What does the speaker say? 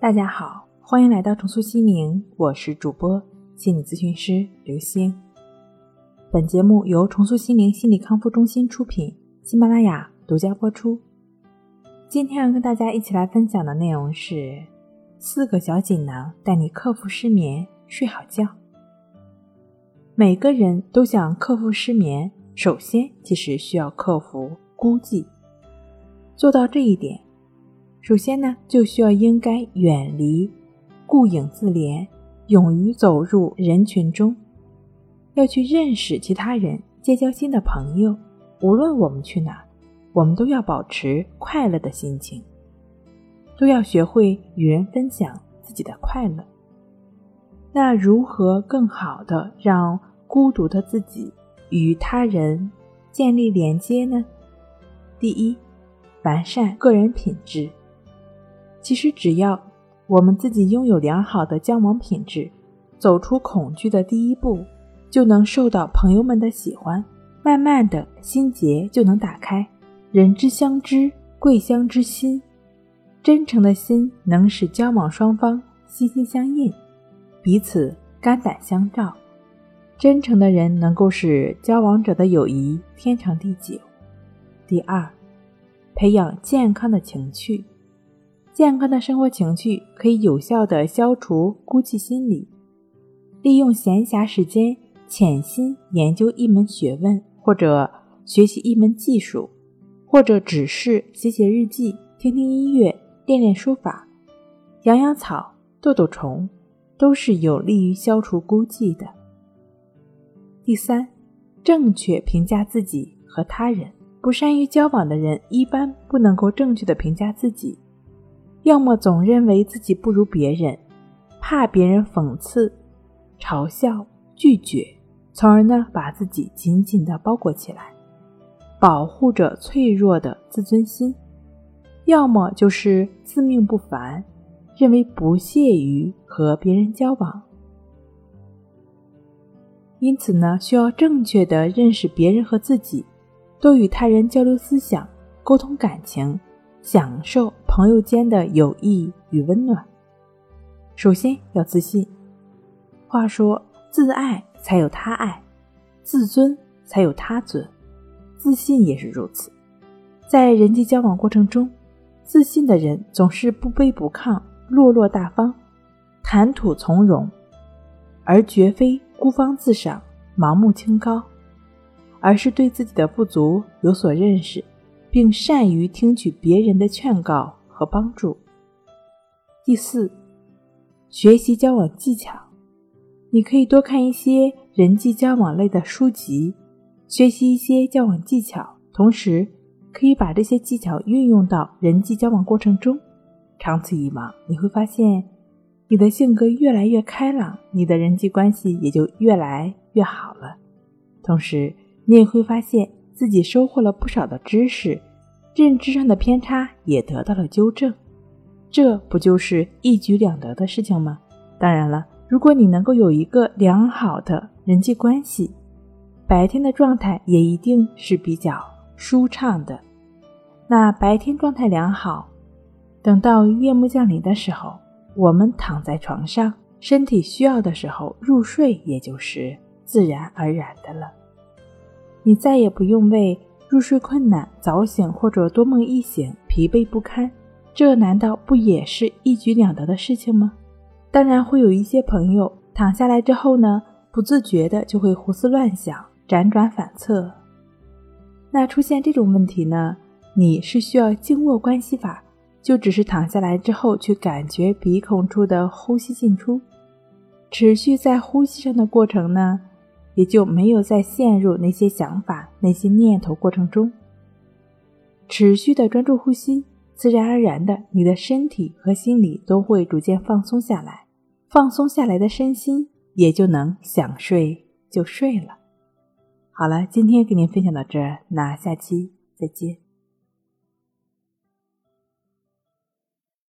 大家好，欢迎来到重塑心灵，我是主播心理咨询师刘星。本节目由重塑心灵心理康复中心出品，喜马拉雅独家播出。今天要跟大家一起来分享的内容是四个小锦囊，带你克服失眠，睡好觉。每个人都想克服失眠，首先其实需要克服孤寂。做到这一点。首先呢，就需要应该远离顾影自怜，勇于走入人群中，要去认识其他人，结交新的朋友。无论我们去哪，我们都要保持快乐的心情，都要学会与人分享自己的快乐。那如何更好的让孤独的自己与他人建立连接呢？第一，完善个人品质。其实，只要我们自己拥有良好的交往品质，走出恐惧的第一步，就能受到朋友们的喜欢。慢慢的，心结就能打开。人之相知，贵相知心。真诚的心能使交往双方心心相印，彼此肝胆相照。真诚的人能够使交往者的友谊天长地久。第二，培养健康的情趣。健康的生活情趣可以有效的消除孤寂心理。利用闲暇时间潜心研究一门学问，或者学习一门技术，或者只是写写日记、听听音乐、练练书法、养养草、逗逗虫，都是有利于消除孤寂的。第三，正确评价自己和他人。不善于交往的人一般不能够正确的评价自己。要么总认为自己不如别人，怕别人讽刺、嘲笑、拒绝，从而呢把自己紧紧的包裹起来，保护着脆弱的自尊心；要么就是自命不凡，认为不屑于和别人交往。因此呢，需要正确的认识别人和自己，多与他人交流思想，沟通感情。享受朋友间的友谊与温暖。首先要自信。话说，自爱才有他爱，自尊才有他尊，自信也是如此。在人际交往过程中，自信的人总是不卑不亢、落落大方、谈吐从容，而绝非孤芳自赏、盲目清高，而是对自己的不足有所认识。并善于听取别人的劝告和帮助。第四，学习交往技巧，你可以多看一些人际交往类的书籍，学习一些交往技巧，同时可以把这些技巧运用到人际交往过程中。长此以往，你会发现你的性格越来越开朗，你的人际关系也就越来越好了。同时，你也会发现。自己收获了不少的知识，认知上的偏差也得到了纠正，这不就是一举两得的事情吗？当然了，如果你能够有一个良好的人际关系，白天的状态也一定是比较舒畅的。那白天状态良好，等到夜幕降临的时候，我们躺在床上，身体需要的时候入睡，也就是自然而然的了。你再也不用为入睡困难、早醒或者多梦易醒疲惫不堪，这难道不也是一举两得的事情吗？当然会有一些朋友躺下来之后呢，不自觉的就会胡思乱想、辗转反侧。那出现这种问题呢，你是需要静卧关系法，就只是躺下来之后去感觉鼻孔处的呼吸进出，持续在呼吸上的过程呢。也就没有再陷入那些想法、那些念头过程中，持续的专注呼吸，自然而然的，你的身体和心理都会逐渐放松下来，放松下来的身心也就能想睡就睡了。好了，今天给您分享到这儿，那下期再见。